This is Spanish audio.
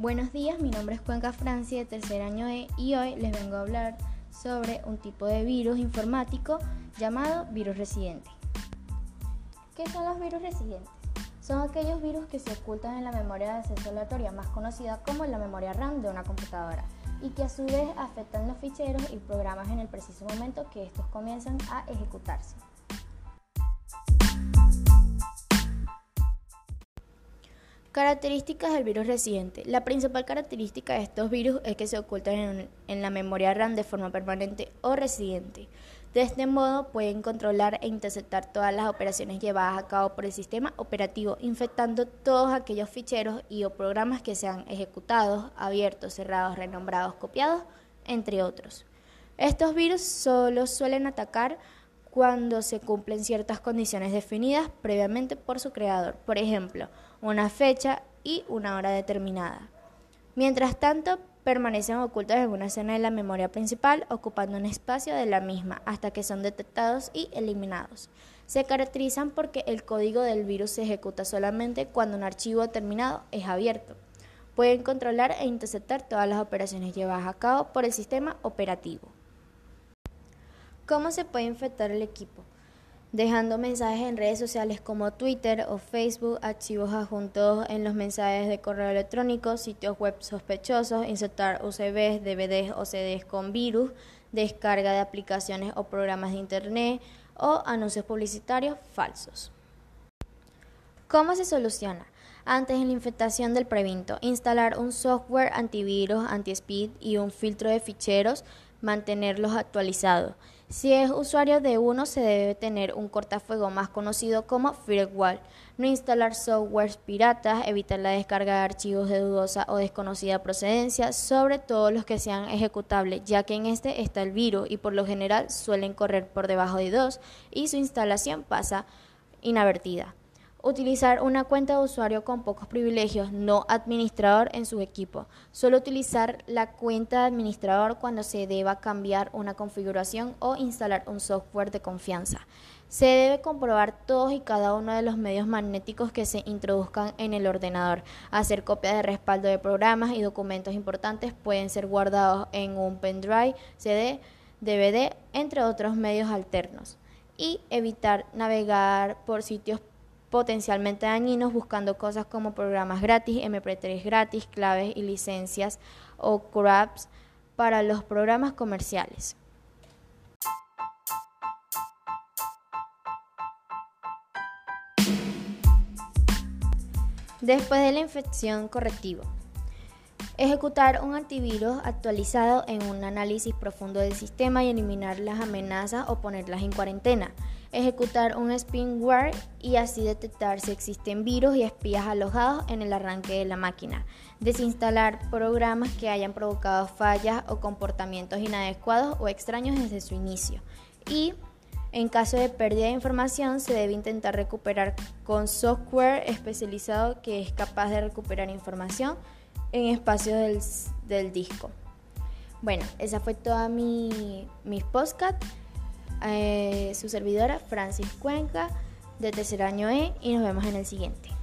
Buenos días, mi nombre es Cuenca Francia de tercer año E y hoy les vengo a hablar sobre un tipo de virus informático llamado virus residente. ¿Qué son los virus residentes? Son aquellos virus que se ocultan en la memoria de acceso aleatoria, más conocida como la memoria RAM de una computadora, y que a su vez afectan los ficheros y programas en el preciso momento que estos comienzan a ejecutarse. Características del virus residente. La principal característica de estos virus es que se ocultan en, la memoria RAM de forma permanente o residente. De este modo pueden controlar e interceptar todas las operaciones llevadas a cabo por el sistema operativo, infectando todos aquellos ficheros y o programas que sean ejecutados, abiertos, cerrados, renombrados, copiados, entre otros. Estos virus solo suelen atacar cuando se cumplen ciertas condiciones definidas previamente por su creador, por ejemplo, una fecha y una hora determinada. Mientras tanto, permanecen ocultos en una escena de la memoria principal, ocupando un espacio de la misma hasta que son detectados y eliminados. Se caracterizan porque el código del virus se ejecuta solamente cuando un archivo determinado es abierto. Pueden controlar e interceptar todas las operaciones llevadas a cabo por el sistema operativo. ¿Cómo se puede infectar el equipo? Dejando mensajes en redes sociales como Twitter o Facebook, archivos adjuntos en los mensajes de correo electrónico, sitios web sospechosos, insertar UCBs, DVDs o CDs con virus, descarga de aplicaciones o programas de Internet o anuncios publicitarios falsos. ¿Cómo se soluciona? Antes de la infectación del previnto, instalar un software antivirus, anti-speed y un filtro de ficheros mantenerlos actualizados. Si es usuario de uno, se debe tener un cortafuego más conocido como firewall. No instalar softwares piratas, evitar la descarga de archivos de dudosa o desconocida procedencia, sobre todo los que sean ejecutables, ya que en este está el virus y por lo general suelen correr por debajo de dos y su instalación pasa inadvertida. Utilizar una cuenta de usuario con pocos privilegios, no administrador en su equipo. Solo utilizar la cuenta de administrador cuando se deba cambiar una configuración o instalar un software de confianza. Se debe comprobar todos y cada uno de los medios magnéticos que se introduzcan en el ordenador. Hacer copias de respaldo de programas y documentos importantes pueden ser guardados en un pendrive, CD, DVD, entre otros medios alternos. Y evitar navegar por sitios potencialmente dañinos buscando cosas como programas gratis, MP3 gratis, claves y licencias o CRAPs para los programas comerciales. Después de la infección correctivo. Ejecutar un antivirus actualizado en un análisis profundo del sistema y eliminar las amenazas o ponerlas en cuarentena. Ejecutar un spyware y así detectar si existen virus y espías alojados en el arranque de la máquina. Desinstalar programas que hayan provocado fallas o comportamientos inadecuados o extraños desde su inicio. Y en caso de pérdida de información, se debe intentar recuperar con software especializado que es capaz de recuperar información en espacio del, disco. Bueno, esa fue toda mi, mi podcast. Eh, su servidora Francis Cuenca de tercer año E y nos vemos en el siguiente.